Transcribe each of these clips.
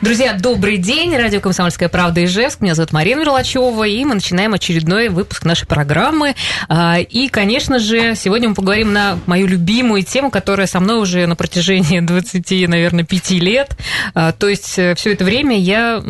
Друзья, добрый день. Радио «Комсомольская правда» Ижевск. Меня зовут Марина Мерлачева, и мы начинаем очередной выпуск нашей программы. А, и, конечно же, сегодня мы поговорим на мою любимую тему, которая со мной уже на протяжении 20, наверное, 5 лет. А, то есть э, все это время я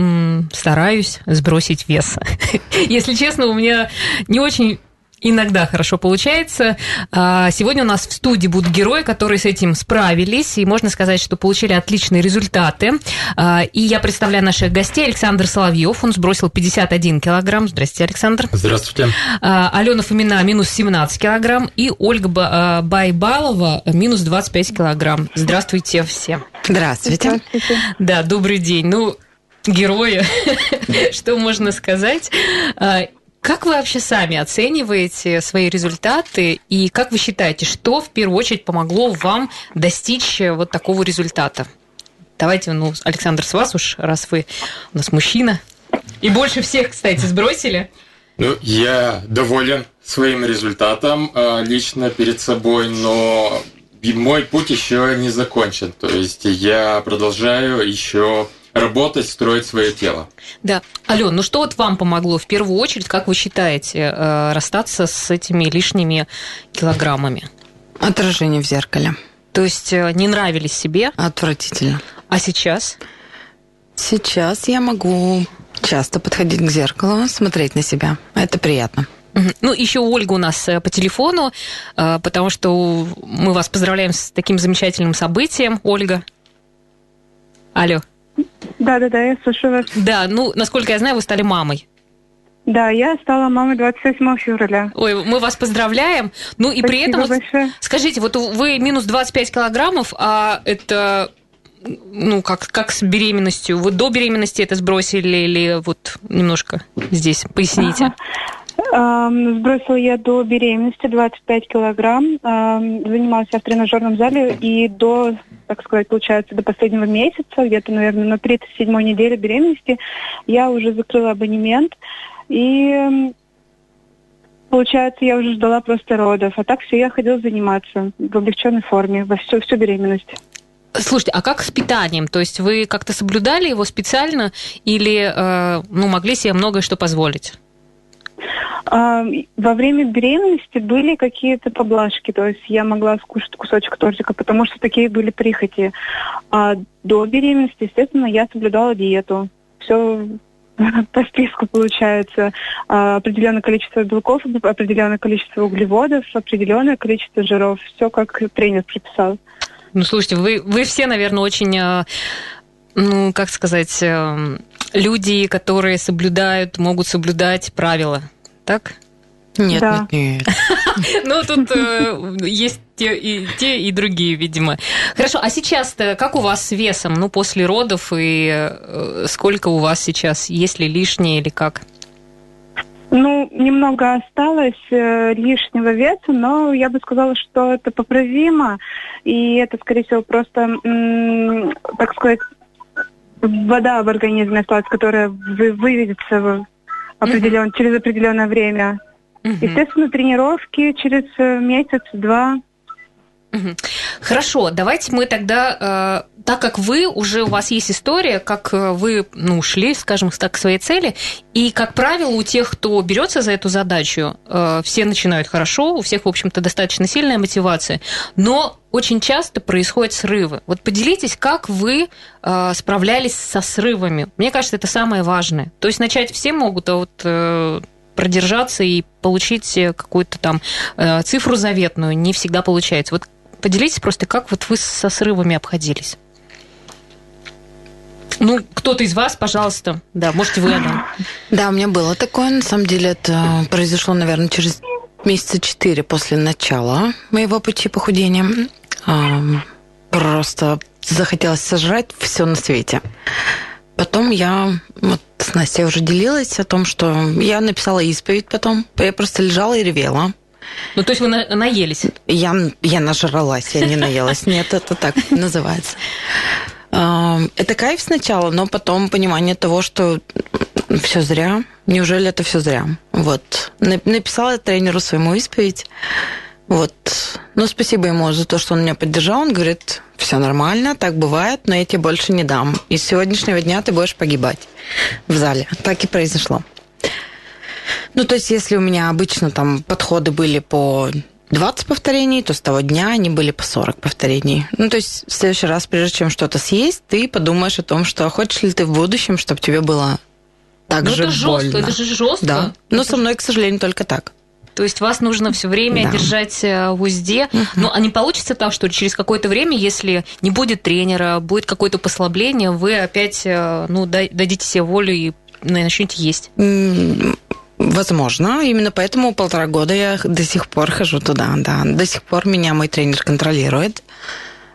стараюсь сбросить вес. Если честно, у меня не очень Иногда хорошо получается. А, сегодня у нас в студии будут герои, которые с этим справились, и можно сказать, что получили отличные результаты. А, и я представляю наших гостей. Александр Соловьев, он сбросил 51 килограмм. Здравствуйте, Александр. Здравствуйте. А, Алена Фомина минус 17 килограмм, и Ольга Байбалова минус 25 килограмм. Здравствуйте все. Здравствуйте. Здравствуйте. Да, добрый день. Ну, герои, что можно сказать. Как вы вообще сами оцениваете свои результаты и как вы считаете, что в первую очередь помогло вам достичь вот такого результата? Давайте, ну, Александр, с вас уж, раз вы у нас мужчина. И больше всех, кстати, сбросили. Ну, я доволен своим результатом а, лично перед собой, но мой путь еще не закончен. То есть я продолжаю еще работать, строить свое тело. Да. Ален, ну что вот вам помогло в первую очередь, как вы считаете, э, расстаться с этими лишними килограммами? Отражение в зеркале. То есть э, не нравились себе? Отвратительно. А сейчас? Сейчас я могу часто подходить к зеркалу, смотреть на себя. Это приятно. Ну, еще Ольга у нас э, по телефону, потому что мы вас поздравляем с таким замечательным событием. Ольга. Алло. Да, да, да, я слушаю вас. Да, ну, насколько я знаю, вы стали мамой. Да, я стала мамой 27 февраля. Ой, мы вас поздравляем. Ну и Спасибо при этом, большое. скажите, вот вы минус 25 килограммов, а это ну, как, как с беременностью? Вы до беременности это сбросили или вот немножко здесь поясните? Сбросила я до беременности 25 килограмм. Занималась я в тренажерном зале и до, так сказать, получается, до последнего месяца, где-то, наверное, на 37-й неделе беременности, я уже закрыла абонемент. И Получается, я уже ждала просто родов. А так все, я ходила заниматься в облегченной форме во всю, всю беременность. Слушайте, а как с питанием? То есть вы как-то соблюдали его специально или э, ну, могли себе многое что позволить? А, во время беременности были какие-то поблажки, то есть я могла скушать кусочек тортика, потому что такие были прихоти. А до беременности, естественно, я соблюдала диету. Все по списку получается а, определенное количество белков, определенное количество углеводов, определенное количество жиров. Все как тренер прописал. Ну, слушайте, вы, вы все, наверное, очень, а, ну, как сказать, эм, люди, которые соблюдают, могут соблюдать правила так? Нет, да. нет, нет. Ну, тут э, есть те и, те и другие, видимо. Хорошо, а сейчас-то как у вас с весом? Ну, после родов и э, сколько у вас сейчас? Есть ли лишнее или как? Ну, немного осталось э, лишнего веса, но я бы сказала, что это поправимо. И это, скорее всего, просто, м- так сказать, вода в организме осталась, которая вы- выведется определен, mm-hmm. через определенное время. Mm-hmm. Естественно, тренировки через э, месяц-два. Хорошо, давайте мы тогда, э, так как вы уже у вас есть история, как э, вы ну, шли, скажем так, к своей цели, и, как правило, у тех, кто берется за эту задачу, э, все начинают хорошо, у всех, в общем-то, достаточно сильная мотивация, но очень часто происходят срывы. Вот поделитесь, как вы справлялись со срывами. Мне кажется, это самое важное. То есть начать все могут, а вот продержаться и получить какую-то там э, цифру заветную не всегда получается. Вот Поделитесь просто, как вот вы со срывами обходились. Ну, кто-то из вас, пожалуйста. Да, можете вы, Адам. Да, у меня было такое. На самом деле это произошло, наверное, через месяца четыре после начала моего пути похудения. Просто захотелось сожрать все на свете. Потом я вот с Настей уже делилась о том, что я написала исповедь потом. Я просто лежала и ревела. Ну, то есть вы на- наелись? Я, я нажралась, я не наелась. Нет, это так называется. Это кайф сначала, но потом понимание того, что все зря. Неужели это все зря? Вот. Написала тренеру своему исповедь. Вот. Ну, спасибо ему за то, что он меня поддержал. Он говорит, все нормально, так бывает, но я тебе больше не дам. И с сегодняшнего дня ты будешь погибать в зале. Так и произошло. Ну, то есть, если у меня обычно там подходы были по 20 повторений, то с того дня они были по 40 повторений. Ну, то есть в следующий раз, прежде чем что-то съесть, ты подумаешь о том, что хочешь ли ты в будущем, чтобы тебе было так ну, же это больно. жестко, это же жестко. Да. Но со мной, к сожалению, только так. То есть вас нужно все время да. держать э, в узде. Угу. Ну, а не получится так, что через какое-то время, если не будет тренера, будет какое-то послабление, вы опять э, ну, дадите себе волю и начнете есть? Возможно, именно поэтому полтора года я до сих пор хожу туда, да. До сих пор меня мой тренер контролирует.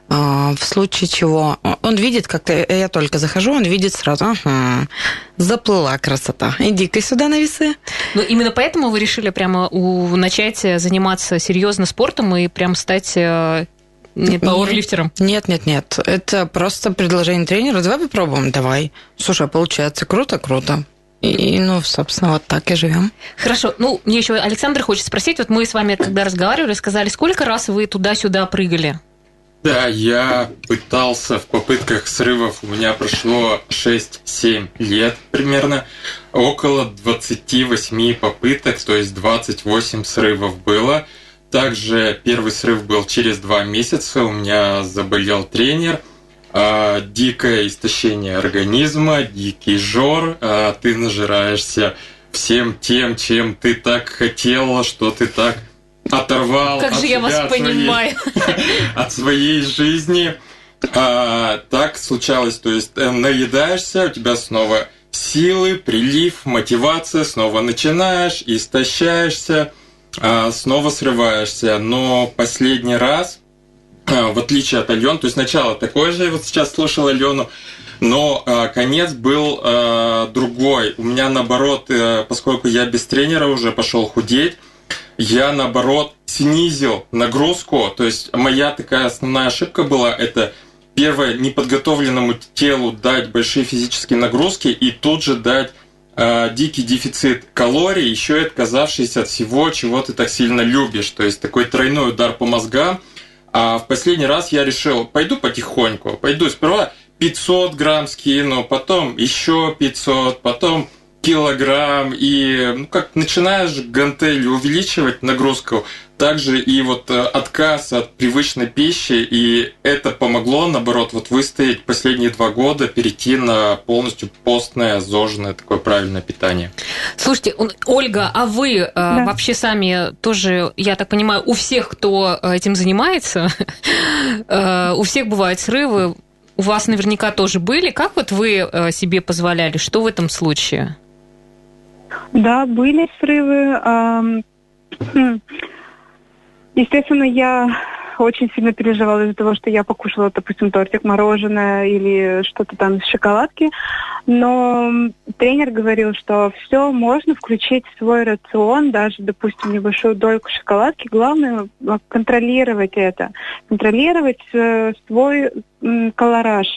А, в случае чего он видит, как я только захожу, он видит сразу, ага, заплыла красота. Иди-ка сюда на весы. Ну, именно поэтому вы решили прямо у, начать заниматься серьезно спортом и прям стать э, не пауэрлифтером? Нет, нет, нет. Это просто предложение тренера. Давай попробуем, давай. Слушай, получается круто, круто. И, ну, собственно, вот так и живем. Хорошо. Ну, мне еще Александр хочет спросить. Вот мы с вами, когда разговаривали, сказали, сколько раз вы туда-сюда прыгали? Да, я пытался в попытках срывов, у меня прошло 6-7 лет примерно, около 28 попыток, то есть 28 срывов было. Также первый срыв был через два месяца, у меня заболел тренер, а, дикое истощение организма, дикий жор, а, ты нажираешься всем тем, чем ты так хотела, что ты так оторвал как от же я вас от понимаю. Своей, от своей жизни. А, так случалось, то есть э, наедаешься, у тебя снова силы, прилив, мотивация, снова начинаешь, истощаешься, а, снова срываешься. Но последний раз, в отличие от Алены, то есть сначала такое же, вот сейчас слушал Алену, но а, конец был а, другой. У меня наоборот, поскольку я без тренера уже пошел худеть, я наоборот снизил нагрузку. То есть моя такая основная ошибка была это первое неподготовленному телу дать большие физические нагрузки и тут же дать э, дикий дефицит калорий, еще и отказавшись от всего, чего ты так сильно любишь. То есть такой тройной удар по мозгам. А в последний раз я решил, пойду потихоньку, пойду сперва 500 грамм скину, потом еще 500, потом килограмм, и ну, как начинаешь гантели увеличивать нагрузку, также и вот э, отказ от привычной пищи, и это помогло, наоборот, вот выстоять последние два года, перейти на полностью постное, зожное такое правильное питание. Слушайте, Ольга, а вы э, да. вообще сами тоже, я так понимаю, у всех, кто э, этим занимается, у всех бывают срывы, у вас наверняка тоже были. Как вот вы себе позволяли? Что в этом случае? Да, были срывы. Естественно, я очень сильно переживала из-за того, что я покушала, допустим, тортик, мороженое или что-то там из шоколадки. Но тренер говорил, что все можно включить в свой рацион, даже, допустим, небольшую дольку шоколадки. Главное контролировать это, контролировать э, свой колораж.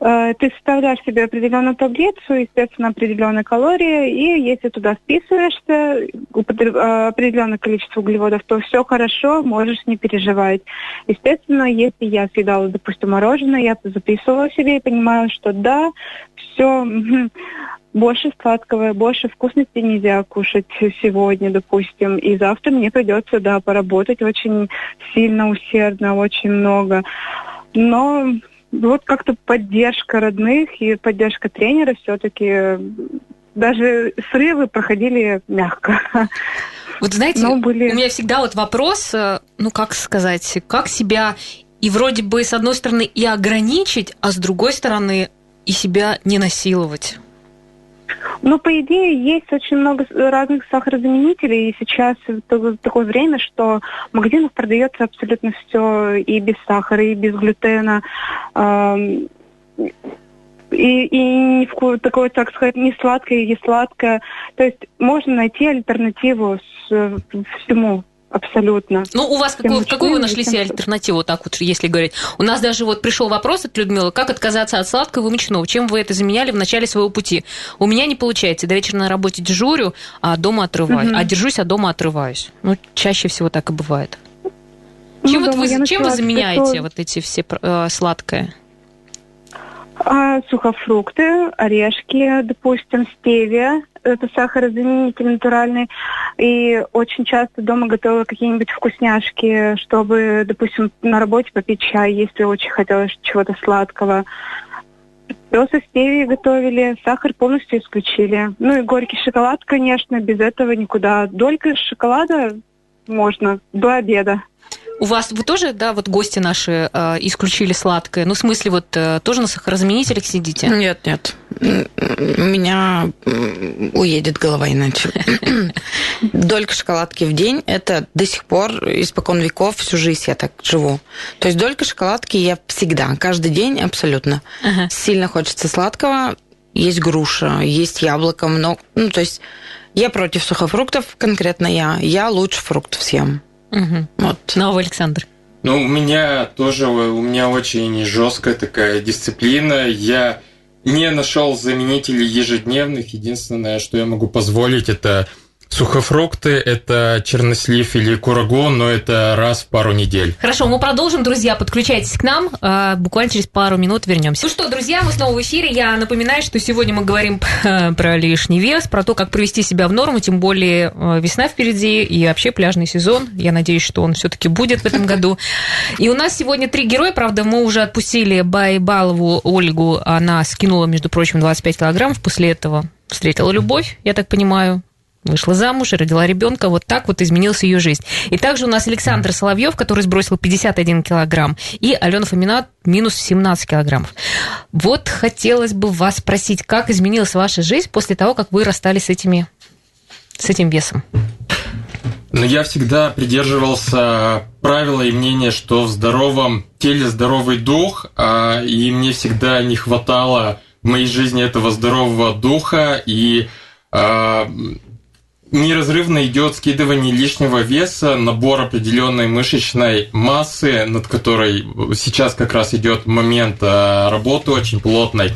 Э, ты составляешь себе определенную таблицу, естественно, определенные калории, и если туда вписываешься э, определенное количество углеводов, то все хорошо, можешь не переживать. Естественно, если я съедала, допустим, мороженое, я записывала себе и понимала, что да, все больше сладкого, больше вкусности нельзя кушать сегодня, допустим, и завтра мне придется, да, поработать очень сильно, усердно, очень много. Но вот как-то поддержка родных и поддержка тренера все-таки даже срывы проходили мягко. Вот знаете, были... у меня всегда вот вопрос, э, ну как сказать, как себя и вроде бы с одной стороны и ограничить, а с другой стороны и себя не насиловать. Ну, по идее, есть очень много разных сахарозаменителей, и сейчас такое время, что в магазинах продается абсолютно все и без сахара, и без глютена. И, и не вкус, такое, так сказать, не сладкое, не сладкое. То есть можно найти альтернативу с, всему абсолютно. Ну, у вас какую, какую вы нашли себе альтернативу, так вот, если говорить? У нас даже вот пришел вопрос от Людмилы, как отказаться от сладкого и мучного? Чем вы это заменяли в начале своего пути? У меня не получается. До вечера на работе дежурю, а дома отрываюсь. Мгм. А держусь, а дома отрываюсь. Ну, чаще всего так и бывает. Ну, Чем, вот дома вы, чем вы заменяете готовить, вот эти все э, сладкое? а, сухофрукты, орешки, допустим, стевия. Это сахарозаменитель натуральный. И очень часто дома готовила какие-нибудь вкусняшки, чтобы, допустим, на работе попить чай, если очень хотелось чего-то сладкого. Просто стевии готовили, сахар полностью исключили. Ну и горький шоколад, конечно, без этого никуда. Долька шоколада можно до обеда. У вас, вы тоже, да, вот гости наши э, исключили сладкое? Ну, в смысле, вот э, тоже на сахарозаменителях сидите? Нет, нет. У меня уедет голова иначе. Долька шоколадки в день – это до сих пор, испокон веков, всю жизнь я так живу. То есть долька шоколадки я всегда, каждый день абсолютно. Ага. Сильно хочется сладкого, есть груша, есть яблоко, много. Ну, то есть я против сухофруктов, конкретно я. Я лучше фруктов съем. Мгм. Вот. Ну, а вы, Александр? Ну, у меня тоже, у меня очень жесткая такая дисциплина. Я не нашел заменителей ежедневных. Единственное, что я могу позволить, это сухофрукты, это чернослив или курагу, но это раз в пару недель. Хорошо, мы продолжим, друзья. Подключайтесь к нам. А, Буквально через пару минут вернемся. Ну что, друзья, мы снова в эфире. Я напоминаю, что сегодня мы говорим про лишний вес, про то, как привести себя в норму, тем более э, весна впереди и вообще пляжный сезон. Я надеюсь, что он все-таки будет в этом году. И у нас сегодня три героя. Правда, мы уже отпустили Байбалову Ольгу. Она скинула, между прочим, 25 килограммов. После этого встретила любовь, я так понимаю вышла замуж родила ребенка. Вот так вот изменилась ее жизнь. И также у нас Александр Соловьев, который сбросил 51 килограмм, и Алена Фомина минус 17 килограммов. Вот хотелось бы вас спросить, как изменилась ваша жизнь после того, как вы расстались с, этими, с этим весом? Но я всегда придерживался правила и мнения, что в здоровом теле здоровый дух, а, и мне всегда не хватало в моей жизни этого здорового духа, и а, неразрывно идет скидывание лишнего веса, набор определенной мышечной массы, над которой сейчас как раз идет момент а, работы очень плотной.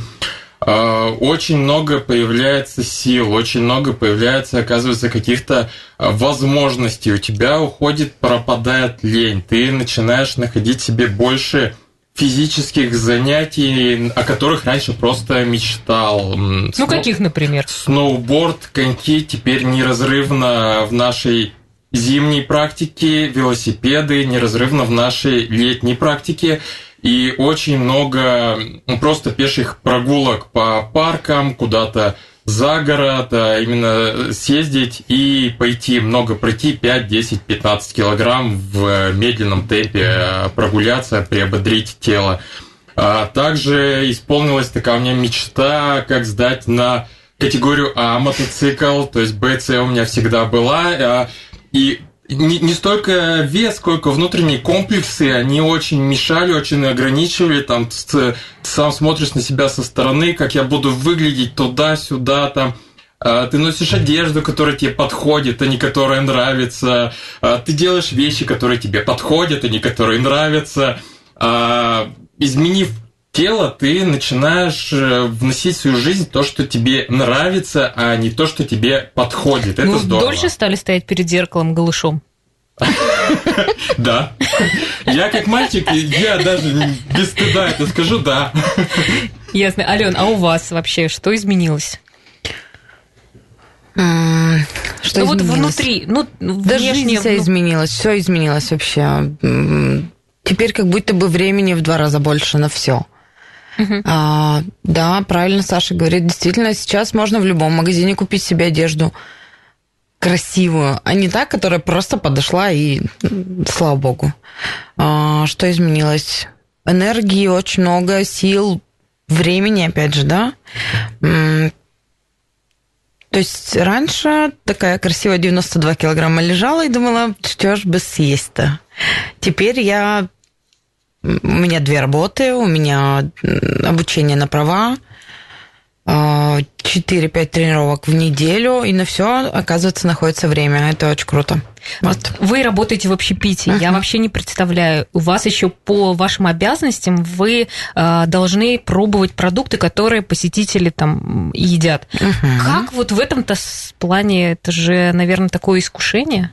А, Очень много появляется сил, очень много появляется, оказывается, каких-то а, возможностей. У тебя уходит, пропадает лень. Ты начинаешь находить себе больше физических занятий, о которых раньше просто мечтал. Ну, каких, например? Сноуборд, коньки теперь неразрывно в нашей зимней практике, велосипеды неразрывно в нашей летней практике. И очень много просто пеших прогулок по паркам, куда-то за город, а именно съездить и пойти много пройти 5, 10, 15 килограмм в медленном темпе, а, прогуляться, приободрить тело. А также исполнилась такая у меня мечта, как сдать на категорию А мотоцикл, то есть БЦ у меня всегда была. а, И не, не столько вес, сколько внутренние комплексы, они очень мешали, очень ограничивали. Там ты сам смотришь на себя со стороны, как я буду выглядеть туда-сюда, там. А, Ты носишь одежду, которая тебе подходит, а не которая нравится. А, Ты делаешь вещи, которые тебе подходят, а не которые нравятся. А, Изменив тело, ты начинаешь э, вносить в свою жизнь то, что тебе нравится, а не то, что тебе подходит. Это Вы здорово. дольше стали стоять перед зеркалом голышом? Да. Я как мальчик, я даже без стыда это скажу, да. Ясно. Ален, а у вас вообще что изменилось? Что ну, вот изменилось? внутри, ну, Да внешне, жизнь вся ну, изменилась, все изменилось вообще. Теперь как будто бы времени в два раза больше на все. Мгм. да, правильно Саша говорит. Действительно, сейчас можно в любом магазине купить себе одежду красивую, а не та, которая просто подошла и слава богу. А, что изменилось? Энергии очень много, сил, времени, опять же, да. То есть раньше такая красивая 92 килограмма лежала и думала, что ж бы съесть-то. Теперь я... У меня две работы, у меня обучение на права, 4-5 тренировок в неделю, и на все, оказывается, находится время. Это очень круто. Вот. Вы работаете в общепите. Uh-huh. Я вообще не представляю. У вас еще по вашим обязанностям вы э, должны пробовать продукты, которые посетители там едят. Uh-huh. Как вот в этом-то плане, это же, наверное, такое искушение?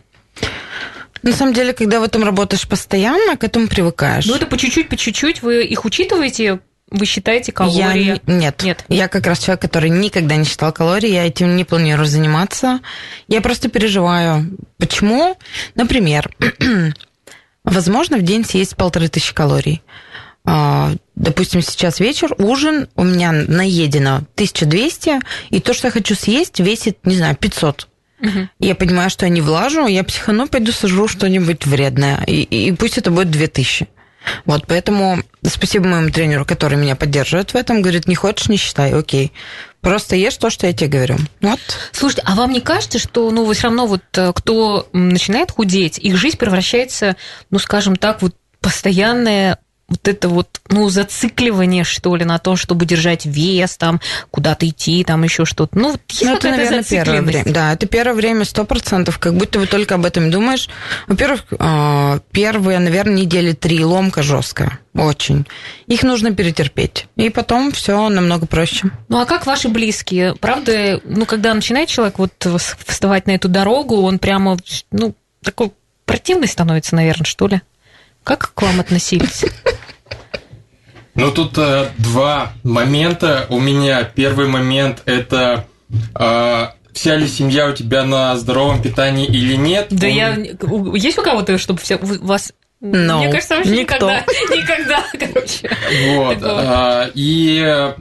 На самом деле, когда в этом работаешь постоянно, к этому привыкаешь. Ну, это по чуть-чуть, по чуть-чуть. Вы их учитываете вы считаете калории? Я, нет. Нет. Я как раз человек, который никогда не считал калории, я этим не планирую заниматься. Я просто переживаю. Почему? Например, возможно, в день съесть полторы тысячи калорий. А, допустим, сейчас вечер, ужин, у меня наедено 1200, и то, что я хочу съесть, весит, не знаю, 500. Угу. Я понимаю, что я не влажу, я психану, пойду сожру что-нибудь вредное, и, и пусть это будет 2000. Вот, поэтому спасибо моему тренеру, который меня поддерживает в этом, говорит, не хочешь, не считай, окей. Просто ешь то, что я тебе говорю. Вот. Слушайте, а вам не кажется, что, ну, все равно вот э, кто начинает худеть, их жизнь превращается, ну, скажем так, вот постоянное вот это вот, ну, зацикливание, что ли, на том, чтобы держать вес, там, куда-то идти, там, еще что-то. Ну, есть ну, это, наверное, первое время. Да, это первое время сто процентов, как будто бы только об этом думаешь. Во-первых, а, первые, наверное, недели три ломка жесткая. Очень. Их нужно перетерпеть. И потом все намного проще. Ну а как ваши близкие? Правда, ну когда начинает человек вот вставать на эту дорогу, он прямо, ну, такой противный становится, наверное, что ли? Как к вам относились? Ну, тут э, два момента. У меня первый момент – это э, вся ли семья у тебя на здоровом питании или нет. Да у... я... Есть у кого-то, чтобы все... у вас No, Мне кажется, вообще никто. никогда, никогда, короче. Вот. А, и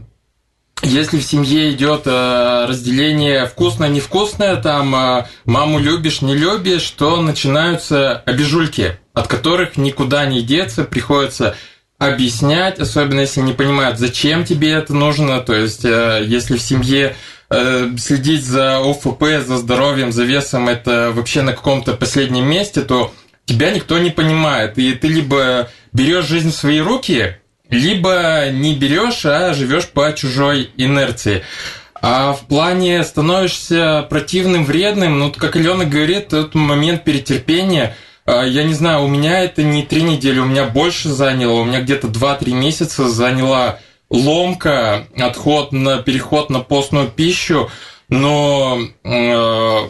если в семье идет э, разделение вкусное-невкусное, там э, маму любишь, не любишь, то начинаются обижульки, от которых никуда не деться, приходится объяснять, особенно если не понимают, зачем тебе это нужно. То есть, э, если в семье следить за ОФП, за здоровьем, за весом, это вообще на каком-то последнем месте, то тебя никто не понимает. И ты либо берешь жизнь в свои руки, либо не берешь, а живешь по чужой инерции. А в плане становишься противным, вредным, ну, как Алена говорит, тот момент перетерпения, я не знаю, у меня это не три недели, у меня больше заняло, у меня где-то 2-3 месяца заняла ломка, отход на переход на постную пищу, но э,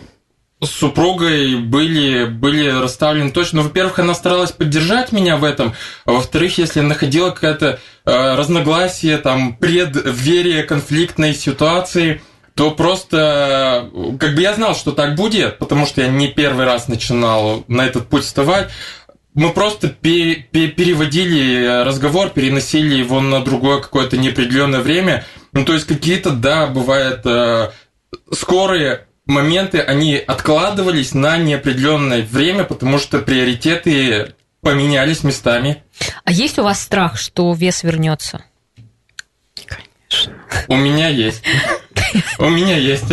с супругой были, были расставлены точно. Ну, во-первых, она старалась поддержать меня в этом, а во-вторых, если находила какое-то э, разногласие, там, предверие конфликтной ситуации, то просто, как бы я знал, что так будет, потому что я не первый раз начинал на этот путь вставать, мы просто переводили разговор, переносили его на другое какое-то неопределенное время. Ну, то есть какие-то, да, бывает э, скорые моменты, они откладывались на неопределенное время, потому что приоритеты поменялись местами. А есть у вас страх, что вес вернется? У меня есть. У меня есть.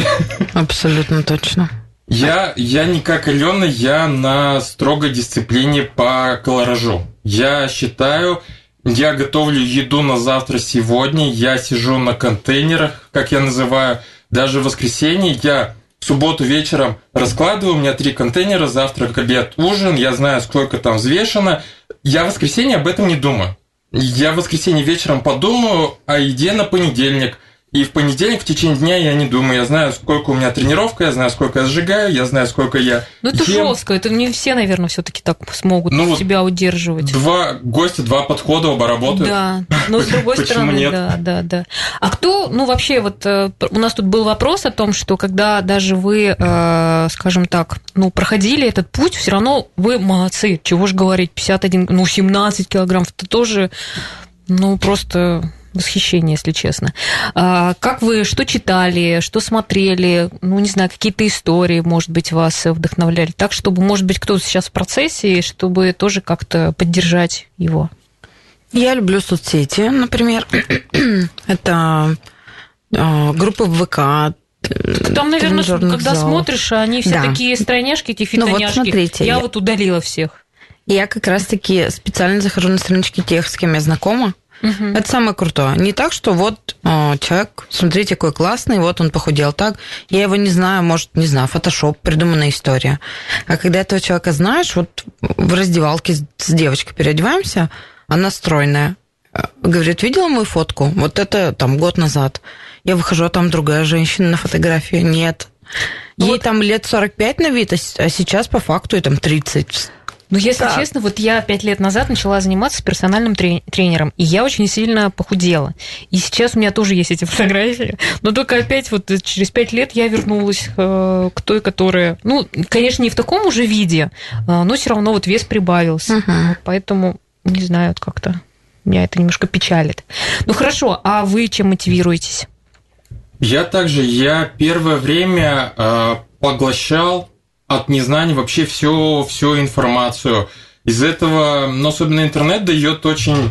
Абсолютно точно. Я, я не как Алена, я на строгой дисциплине по колоражу. Я считаю, я готовлю еду на завтра сегодня, я сижу на контейнерах, как я называю, даже в воскресенье я в субботу вечером раскладываю, у меня три контейнера, завтрак, обед, ужин, я знаю, сколько там взвешено. Я в воскресенье об этом не думаю. Я в воскресенье вечером подумаю о еде на понедельник. И в понедельник в течение дня я не думаю. Я знаю, сколько у меня тренировка, я знаю, сколько я сжигаю, я знаю, сколько я. Ну это ем. жестко, это не все, наверное, все-таки так смогут ну, себя удерживать. Два гостя, два подхода, оба работают. Да. Но с другой стороны, нет? да, да, да. А кто, ну вообще, вот э, у нас тут был вопрос о том, что когда даже вы, э, скажем так, ну, проходили этот путь, все равно вы молодцы. Чего же говорить, 51, ну, 17 килограмм, это тоже, ну, просто восхищение, если честно. А, как вы, что читали, что смотрели, ну, не знаю, какие-то истории, может быть, вас вдохновляли, так, чтобы, может быть, кто-то сейчас в процессе, чтобы тоже как-то поддержать его? Я люблю соцсети, например. Это а, группы в ВК, там, наверное, когда смотришь, они все да. такие стройняшки, эти фитоняшки. Ну, вот смотрите, я, я вот удалила всех. Я как раз-таки специально захожу на странички тех, с кем я знакома, Угу. Это самое крутое. Не так, что вот о, человек, смотрите, какой классный, вот он похудел так. Я его не знаю, может, не знаю, фотошоп, придуманная история. А когда этого человека знаешь, вот в раздевалке с девочкой переодеваемся, она стройная. Говорит, видела мою фотку? Вот это там год назад. Я выхожу, а там другая женщина на фотографии. Нет. Ей вот. там лет 45 на вид, а, а сейчас по факту и там 30. Ну, если так. честно, вот я пять лет назад начала заниматься с персональным тренером, и я очень сильно похудела. И сейчас у меня тоже есть эти фотографии. Но только опять вот через пять лет я вернулась э, к той, которая... Ну, конечно, не в таком уже виде, э, но все равно вот вес прибавился. Угу. Поэтому, не знаю, как-то меня это немножко печалит. Ну, хорошо, а вы чем мотивируетесь? Я также, я первое время э, поглощал от незнания вообще всю, всю информацию. Из этого, но особенно интернет дает очень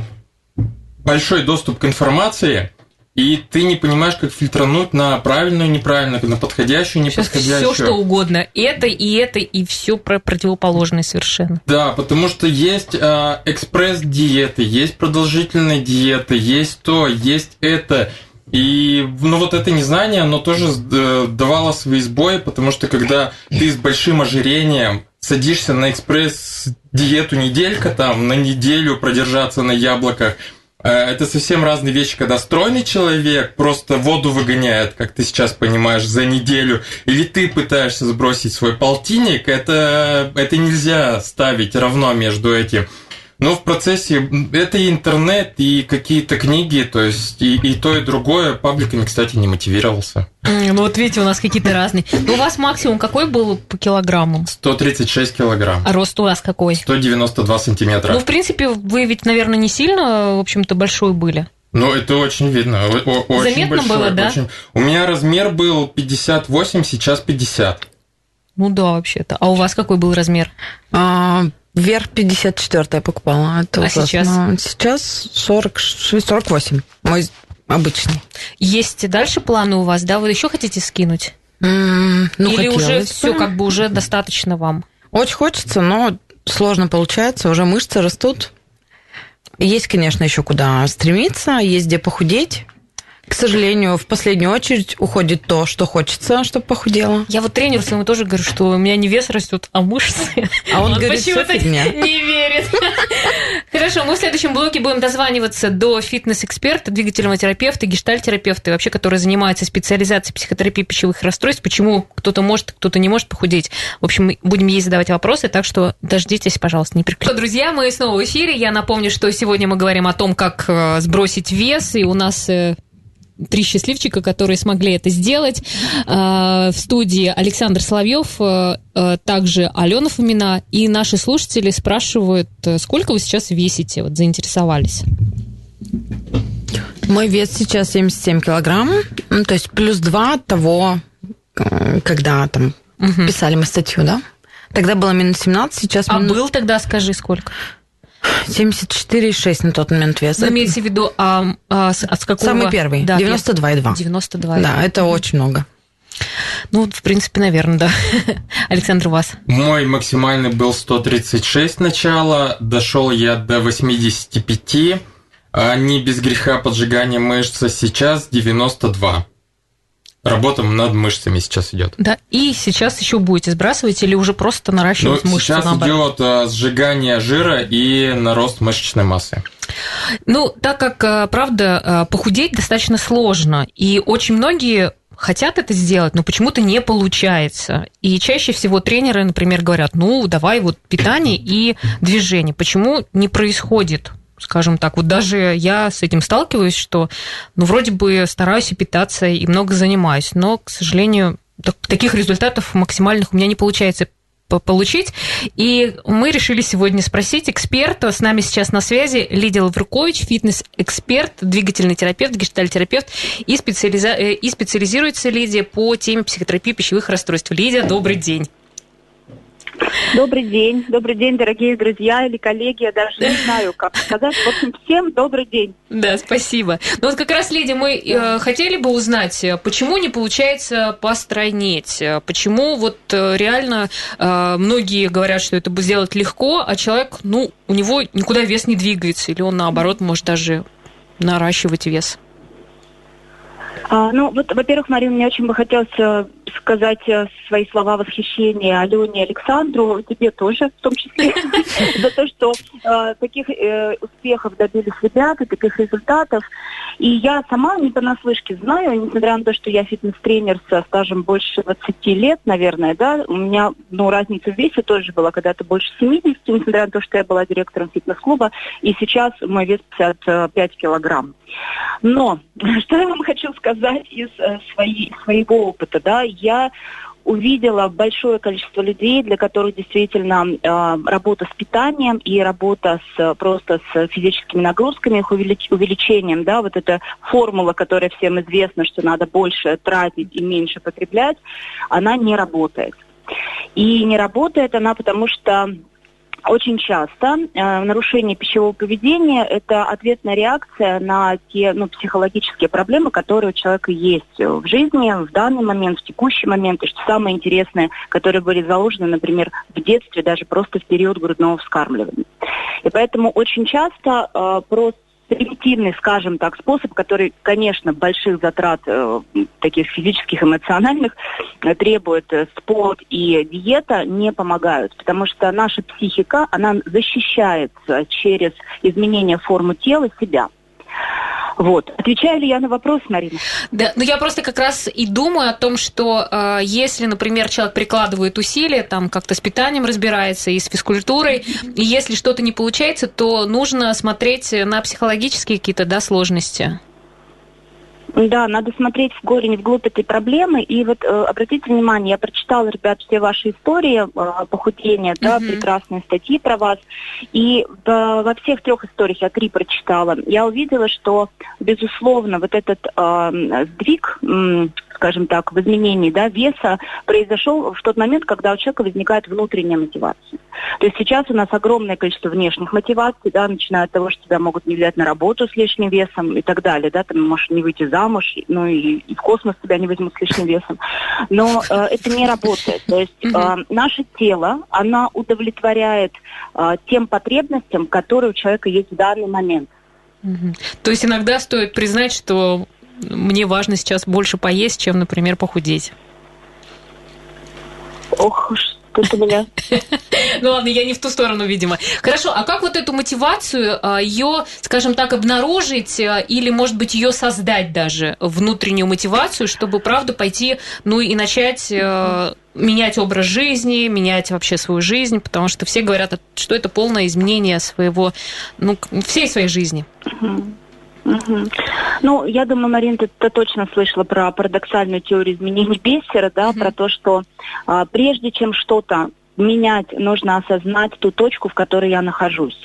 большой доступ к информации, и ты не понимаешь, как фильтрануть на правильную, неправильную, на подходящую, неподходящую. Все что угодно. Это и это, и все про противоположное совершенно. Да, потому что есть э, экспресс-диеты, есть продолжительные диеты, есть то, есть это. И ну вот это незнание, оно тоже э, давало свои сбои, потому что когда ты с большим ожирением садишься на экспресс-диету неделька, там, на неделю продержаться на яблоках, э, это совсем разные вещи, когда стройный человек просто воду выгоняет, как ты сейчас понимаешь, за неделю, или ты пытаешься сбросить свой полтинник, это, это нельзя ставить равно между этим. Ну, в процессе это и интернет, и какие-то книги, то есть и, и то, и другое. Пабликами, кстати, не мотивировался. Ну, вот видите, у нас какие-то разные. Ну, у вас максимум какой был по килограммам? 136 килограмм. А рост у вас какой? 192 сантиметра. Ну, в принципе, вы ведь, наверное, не сильно, в общем-то, большой были. Ну, это очень видно. Очень Заметно большой, было, да? Очень... У меня размер был 58, сейчас 50. Ну да, вообще-то. А у вас какой был размер? А, Вверх 54 я покупала. Это а сейчас? Сейчас 40, 48. Мой обычный. Есть дальше планы у вас, да? Вы еще хотите скинуть? Mm, ну, Или уже все как бы уже достаточно вам? Очень хочется, но сложно получается. Уже мышцы растут. Есть, конечно, еще куда стремиться, есть где похудеть. К сожалению, в последнюю очередь уходит то, что хочется, чтобы похудело. Я вот тренеру своему тоже говорю, что у меня не вес растет, а мышцы. А он, он говорит, почему-то не верит. Хорошо, мы в следующем блоке будем дозваниваться до фитнес-эксперта, двигательного терапевта, гештальтерапевта, вообще, который занимается специализацией психотерапии пищевых расстройств, почему кто-то может, кто-то не может похудеть. В общем, мы будем ей задавать вопросы, так что дождитесь, пожалуйста, не переключайтесь. Друзья, мы снова в эфире. Я напомню, что сегодня мы говорим о том, как э, сбросить вес, и у нас э, три счастливчика, которые смогли это сделать. А, в студии Александр Соловьев, а, а, также Алена Фомина. И наши слушатели спрашивают, сколько вы сейчас весите? Вот заинтересовались. Мой вес сейчас 77 килограмм, ну, то есть плюс 2 от того, когда там угу. писали мы статью, да? Тогда было минус 17, сейчас минус... А был тогда, скажи, сколько? 74,6 на тот момент вес. Вы имеете в виду, а, а, с, а с какого? Самый первый, да, 92,2. 92,2. Да, это очень много. Ну, в принципе, наверное, да. Александр, у вас? Мой максимальный был 136 начала, дошел я до 85, а не без греха поджигания мышц, сейчас 92. Работа над мышцами сейчас идет. Да, и сейчас еще будете сбрасывать или уже просто наращивать ну, мышцы? Сейчас наоборот? идет а, сжигание жира и нарост мышечной массы. Ну, так как, а, правда, а, похудеть достаточно сложно, и очень многие хотят это сделать, но почему-то не получается. И чаще всего тренеры, например, говорят, ну, давай вот питание и движение. Почему не происходит скажем так. Вот даже я с этим сталкиваюсь, что, ну, вроде бы стараюсь и питаться, и много занимаюсь, но, к сожалению, таких результатов максимальных у меня не получается получить. И мы решили сегодня спросить эксперта. С нами сейчас на связи Лидия Лаврукович, фитнес-эксперт, двигательный терапевт, гештальтерапевт. И, специализа... Э, и специализируется Лидия по теме психотерапии пищевых расстройств. Лидия, добрый день. Добрый день, добрый день, дорогие друзья или коллеги, я даже не знаю, как сказать. В общем, всем добрый день. Да, спасибо. Ну вот как раз, Лидия, мы э, хотели бы узнать, э, почему не получается постройнеть, э, почему вот э, реально э, многие говорят, что это бы сделать легко, а человек, ну, у него никуда вес не двигается, или он наоборот может даже наращивать вес? А, ну, вот, во-первых, Марина, мне очень бы хотелось сказать э, свои слова восхищения Алене Александру, тебе тоже в том числе, за то, что э, таких э, успехов добились ребята, таких результатов. И я сама не понаслышке знаю, несмотря на то, что я фитнес-тренер со стажем больше 20 лет, наверное, да, у меня, ну, разница в весе тоже была когда-то больше 70, несмотря на то, что я была директором фитнес-клуба, и сейчас мой вес 55 килограмм. Но что я вам хочу сказать из своей, своего опыта, да, я увидела большое количество людей, для которых действительно э, работа с питанием и работа с просто с физическими нагрузками, их увелич, увеличением, да, вот эта формула, которая всем известна, что надо больше тратить и меньше потреблять, она не работает. И не работает она потому, что очень часто э, нарушение пищевого поведения – это ответная реакция на те ну, психологические проблемы, которые у человека есть в жизни, в данный момент, в текущий момент, и что самое интересное, которые были заложены, например, в детстве, даже просто в период грудного вскармливания. И поэтому очень часто э, просто примитивный, скажем так, способ, который, конечно, больших затрат э, таких физических, эмоциональных э, требует э, спорт и диета, не помогают, потому что наша психика, она защищается через изменение формы тела себя. Вот. Отвечаю ли я на вопрос, Марина? Да, ну я просто как раз и думаю о том, что э, если, например, человек прикладывает усилия, там как-то с питанием разбирается и с физкультурой, и если что-то не получается, то нужно смотреть на психологические какие-то да, сложности. Да, надо смотреть в корень, вглубь этой проблемы. И вот э, обратите внимание, я прочитала, ребят, все ваши истории э, похудения, да, uh-huh. прекрасные статьи про вас. И э, во всех трех историях, я три прочитала, я увидела, что, безусловно, вот этот э, сдвиг, э, скажем так, в изменении да, веса произошел в тот момент, когда у человека возникает внутренняя мотивация. То есть сейчас у нас огромное количество внешних мотиваций, да, начиная от того, что тебя могут не взять на работу с лишним весом и так далее, да, ты можешь не выйти замуж, ну и, и в космос тебя не возьмут с лишним весом. Но э, это не работает. То есть э, наше тело, оно удовлетворяет э, тем потребностям, которые у человека есть в данный момент. То есть иногда стоит признать, что мне важно сейчас больше поесть, чем, например, похудеть. Ох, что-то меня. Ну ладно, я не в ту сторону, видимо. Хорошо, а как вот эту мотивацию, а, ее, скажем так, обнаружить а, или, может быть, ее создать даже, внутреннюю мотивацию, чтобы, правда, пойти, ну и начать а, менять образ жизни, менять вообще свою жизнь, потому что все говорят, что это полное изменение своего, ну, всей своей жизни. Угу. Ну, я думаю, Марина, ты, ты точно слышала про парадоксальную теорию изменений Бессера, да, угу. про то, что а, прежде чем что-то менять, нужно осознать ту точку, в которой я нахожусь.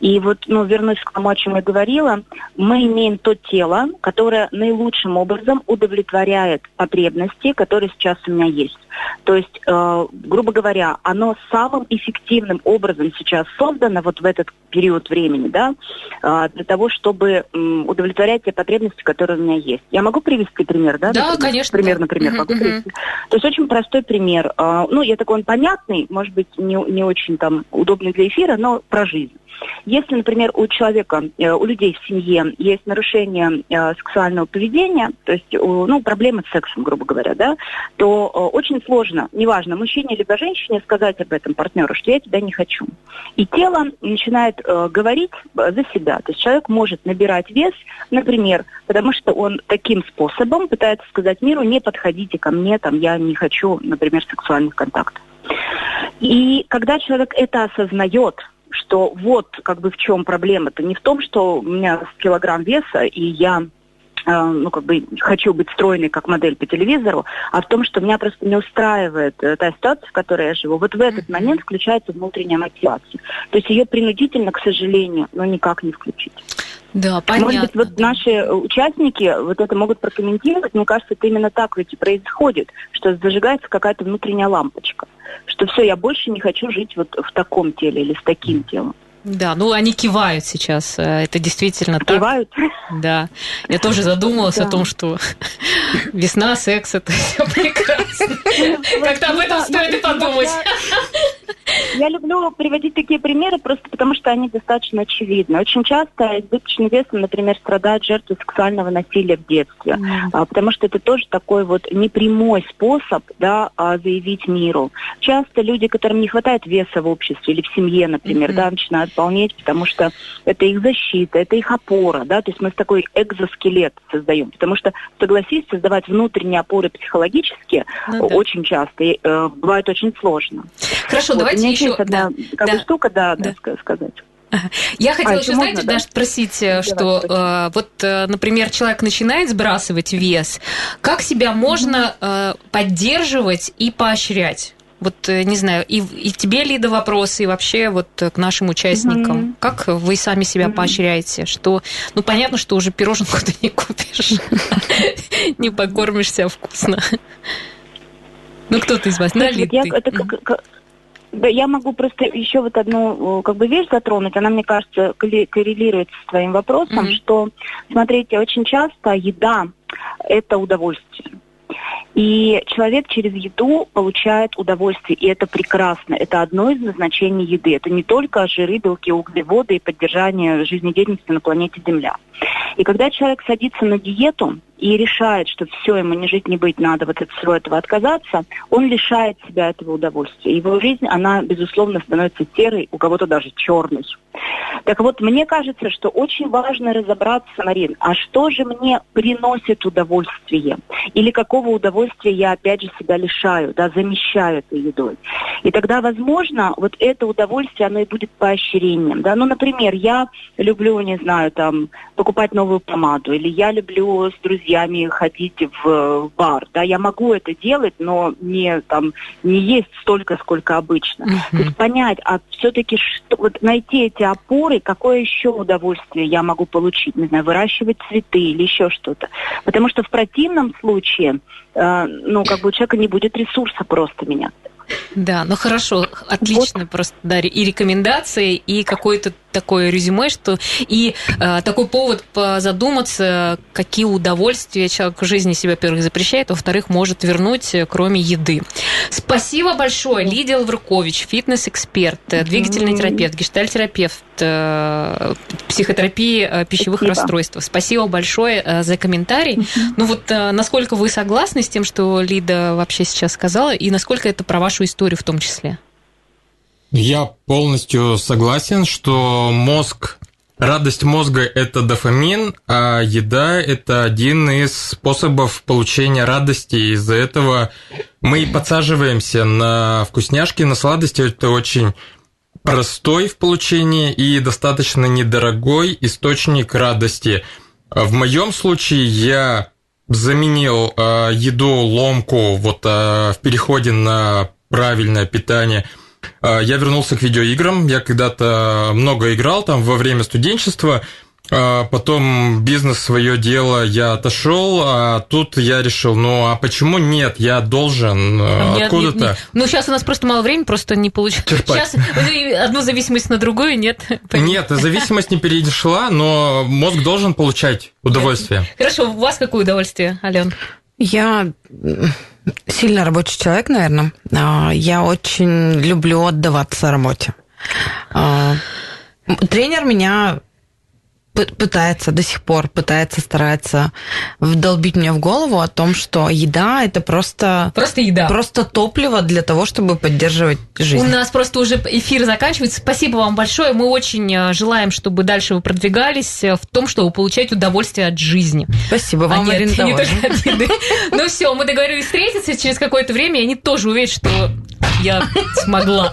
И вот, ну, вернусь к тому, о чем я говорила, мы имеем то тело, которое наилучшим образом удовлетворяет потребности, которые сейчас у меня есть. То есть, э, грубо говоря, оно самым эффективным образом сейчас создано вот в этот период времени, да, э, для того, чтобы э, удовлетворять те потребности, которые у меня есть. Я могу привести пример, да? Да, например? конечно. Пример, например, могу привести. То есть очень простой пример. Э, ну, я такой он понятный, может быть, не, не очень там удобный для эфира, но про жизнь. Если, например, у человека, э, у людей в семье есть нарушение э, сексуального поведения, то есть ну, проблемы с сексом, грубо говоря, да, то э, очень сложно, неважно, мужчине либо женщине, сказать об этом партнеру, что я тебя не хочу. И тело начинает говорить за себя. То есть человек может набирать вес, например, потому что он таким способом пытается сказать миру, не подходите ко мне, там, я не хочу, например, сексуальных контактов. И когда человек это осознает, что вот как бы в чем проблема-то. Не в том, что у меня килограмм веса, и я э, ну, как бы хочу быть стройной, как модель по телевизору, а в том, что меня просто не устраивает э, та ситуация, в которой я живу. Вот в этот момент включается внутренняя мотивация. То есть ее принудительно, к сожалению, но никак не включить. Да, понятно. Может быть, вот наши участники вот это могут прокомментировать. Мне кажется, это именно так ведь и происходит, что зажигается какая-то внутренняя лампочка. Что все, я больше не хочу жить вот в таком теле или с таким телом. Да, ну они кивают сейчас. Э, это действительно кивают? так. Кивают? Да. Я тоже задумалась да. о том, что весна, секс это все прекрасно. Как-то об этом стоит и подумать. Я люблю приводить такие примеры просто потому, что они достаточно очевидны. Очень часто избыточным весом, например, страдают жертвы сексуального насилия в детстве, mm. потому что это тоже такой вот непрямой способ да, а, заявить миру. Часто люди, которым не хватает веса в обществе или в семье, например, mm-hmm. да, начинают полнеть, потому что это их защита, это их опора, да, то есть мы такой экзоскелет создаем, потому что, согласись, создавать внутренние опоры психологические ну, да. очень часто э, бывает очень сложно. Хорошо, вот, давайте еще... одна да. да. штука, да, да. да сказать. Я хотела а, еще, знаете, можно, да? спросить, э, что э, вот, э, например, человек начинает сбрасывать вес, как себя можно э, поддерживать и поощрять? Вот, э, не знаю, и, и тебе, Лида, вопросы, и вообще вот к нашим участникам. Mm-hmm. Как вы сами себя mm-hmm. поощряете? Что, ну, понятно, что уже пироженку ты не купишь, не покормишься вкусно. Ну, кто-то из вас, Это как да, я могу просто еще вот одну как бы вещь затронуть. Она, мне кажется, коррелирует с твоим вопросом, mm-hmm. что, смотрите, очень часто еда – это удовольствие. И человек через еду получает удовольствие, и это прекрасно. Это одно из назначений еды. Это не только жиры, белки, углеводы и поддержание жизнедеятельности на планете Земля. И когда человек садится на диету, и решает, что все, ему не жить, не быть, надо вот от всего этого отказаться, он лишает себя этого удовольствия. Его жизнь, она, безусловно, становится серой, у кого-то даже черной. Так вот, мне кажется, что очень важно разобраться, Марин, а что же мне приносит удовольствие? Или какого удовольствия я, опять же, себя лишаю, да, замещаю этой едой? И тогда, возможно, вот это удовольствие, оно и будет поощрением, да. Ну, например, я люблю, не знаю, там, покупать новую помаду, или я люблю с друзьями друзьями ходить в бар. Да, я могу это делать, но не там не есть столько, сколько обычно. Mm-hmm. То есть понять, а все-таки что, вот найти эти опоры, какое еще удовольствие я могу получить, не знаю, выращивать цветы или еще что-то. Потому что в противном случае, э, ну, как бы у человека не будет ресурса просто меняться. Да, ну хорошо, отлично вот. просто, Дарья, и рекомендации, и какое-то такое резюме, что и э, такой повод задуматься, какие удовольствия человек в жизни себе, во-первых, запрещает, во-вторых, может вернуть, э, кроме еды. Спасибо большое, Лидия Лаврукович, фитнес-эксперт, mm-hmm. двигательный терапевт, гештальтерапевт, э, психотерапии э, пищевых Спасибо. расстройств. Спасибо большое э, за комментарий. Ну вот э, насколько вы согласны с тем, что Лида вообще сейчас сказала, и насколько это про вашу историю в том числе? Я полностью согласен, что мозг, радость мозга – это дофамин, а еда – это один из способов получения радости. Из-за этого мы подсаживаемся на вкусняшки, на сладости. Это очень простой в получении и достаточно недорогой источник радости. В моем случае я заменил э, еду ломку вот э, в переходе на правильное питание – а, я вернулся к видеоиграм. Я когда-то много играл там во время студенчества. А, потом бизнес свое дело я отошел, а тут я решил, ну а почему нет? Я должен а откуда-то. Ну сейчас у нас просто мало времени, просто не получается. Сейчас одну зависимость на другую нет. Нет, зависимость не перешла, но мозг должен получать удовольствие. Хорошо, у вас какое удовольствие, Ален? Я сильно рабочий человек, наверное. А, я очень люблю отдаваться работе. А, тренер меня пытается до сих пор, пытается, старается вдолбить мне в голову о том, что еда это просто... Просто еда. Просто топливо для того, чтобы поддерживать жизнь. У нас просто уже эфир заканчивается. Спасибо вам большое. Мы очень э, желаем, чтобы дальше вы продвигались э, в том, чтобы получать удовольствие от жизни. Спасибо вам, а нет, не только от еды. Ну все, мы договорились встретиться через какое-то время, они тоже уверены, что я смогла.